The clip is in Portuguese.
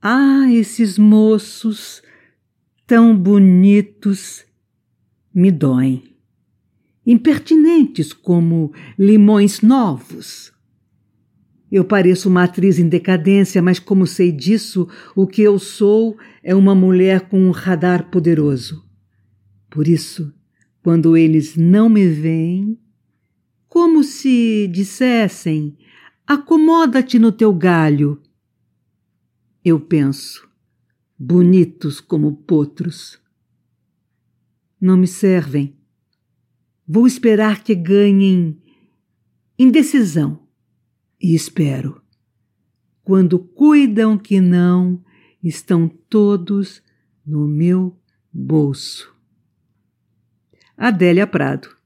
Ah, esses moços tão bonitos me doem. Impertinentes como limões novos. Eu pareço uma atriz em decadência, mas como sei disso, o que eu sou é uma mulher com um radar poderoso. Por isso, quando eles não me veem, como se dissessem: acomoda-te no teu galho. Eu penso, bonitos como potros. Não me servem. Vou esperar que ganhem indecisão e espero. Quando cuidam que não, estão todos no meu bolso. Adélia Prado